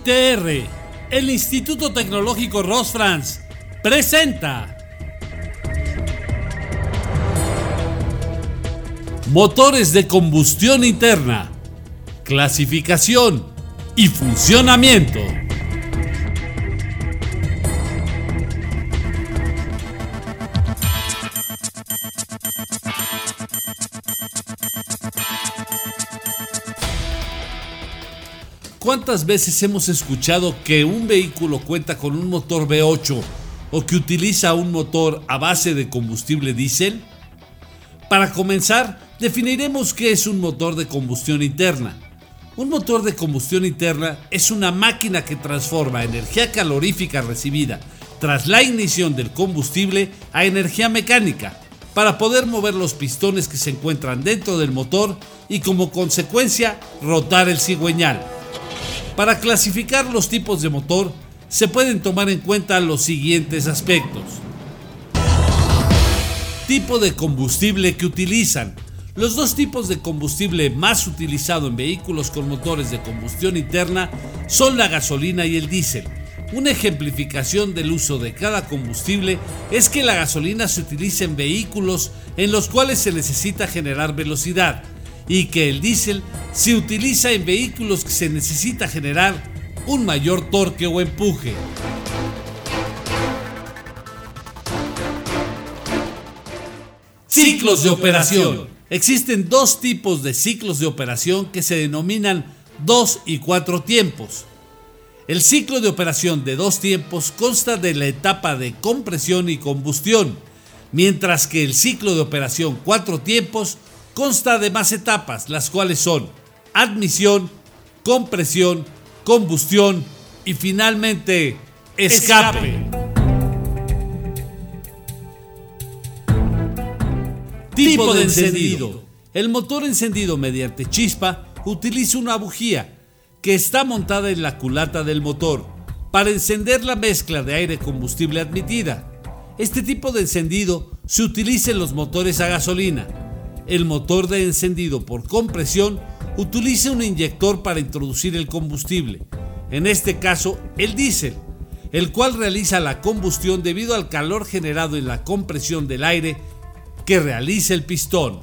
ITR, el Instituto Tecnológico Rosfrans, presenta Motores de combustión interna, clasificación y funcionamiento. ¿Cuántas veces hemos escuchado que un vehículo cuenta con un motor V8 o que utiliza un motor a base de combustible diésel? Para comenzar, definiremos qué es un motor de combustión interna. Un motor de combustión interna es una máquina que transforma energía calorífica recibida tras la ignición del combustible a energía mecánica para poder mover los pistones que se encuentran dentro del motor y como consecuencia rotar el cigüeñal. Para clasificar los tipos de motor se pueden tomar en cuenta los siguientes aspectos. Tipo de combustible que utilizan. Los dos tipos de combustible más utilizado en vehículos con motores de combustión interna son la gasolina y el diésel. Una ejemplificación del uso de cada combustible es que la gasolina se utiliza en vehículos en los cuales se necesita generar velocidad, y que el diésel se utiliza en vehículos que se necesita generar un mayor torque o empuje. Ciclos de operación. Existen dos tipos de ciclos de operación que se denominan dos y cuatro tiempos. El ciclo de operación de dos tiempos consta de la etapa de compresión y combustión, mientras que el ciclo de operación cuatro tiempos consta de más etapas, las cuales son admisión, compresión, combustión y finalmente escape. Tipo de encendido. El motor encendido mediante chispa utiliza una bujía que está montada en la culata del motor para encender la mezcla de aire combustible admitida. Este tipo de encendido se utiliza en los motores a gasolina el motor de encendido por compresión utiliza un inyector para introducir el combustible, en este caso el diésel, el cual realiza la combustión debido al calor generado en la compresión del aire que realiza el pistón.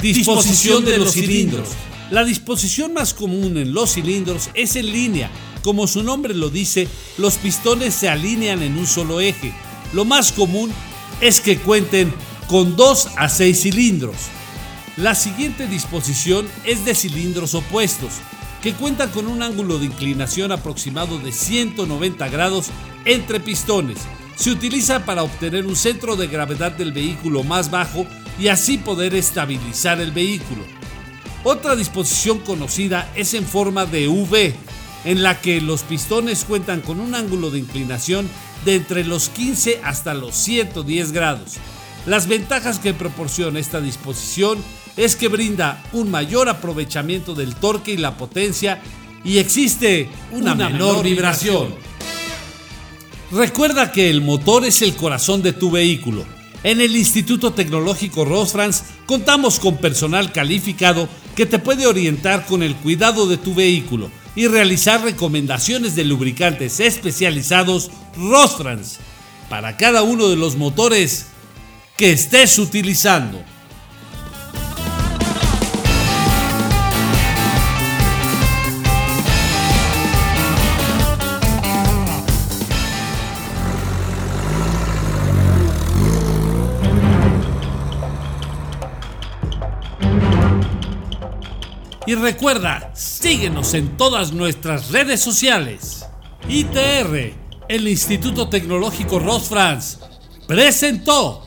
Disposición de los cilindros. La disposición más común en los cilindros es en línea. Como su nombre lo dice, los pistones se alinean en un solo eje. Lo más común es que cuenten con 2 a 6 cilindros. La siguiente disposición es de cilindros opuestos, que cuentan con un ángulo de inclinación aproximado de 190 grados entre pistones. Se utiliza para obtener un centro de gravedad del vehículo más bajo y así poder estabilizar el vehículo. Otra disposición conocida es en forma de V, en la que los pistones cuentan con un ángulo de inclinación de entre los 15 hasta los 110 grados. Las ventajas que proporciona esta disposición es que brinda un mayor aprovechamiento del torque y la potencia y existe una, menor, vibración. Recuerda que el motor es el corazón de tu vehículo. En el Instituto Tecnológico Rosfrans contamos con personal calificado que te puede orientar con el cuidado de tu vehículo y realizar recomendaciones de lubricantes especializados Rostrans para cada uno de los motores que estés utilizando. Y recuerda, síguenos en todas nuestras redes sociales. ITR, el Instituto Tecnológico Ross presentó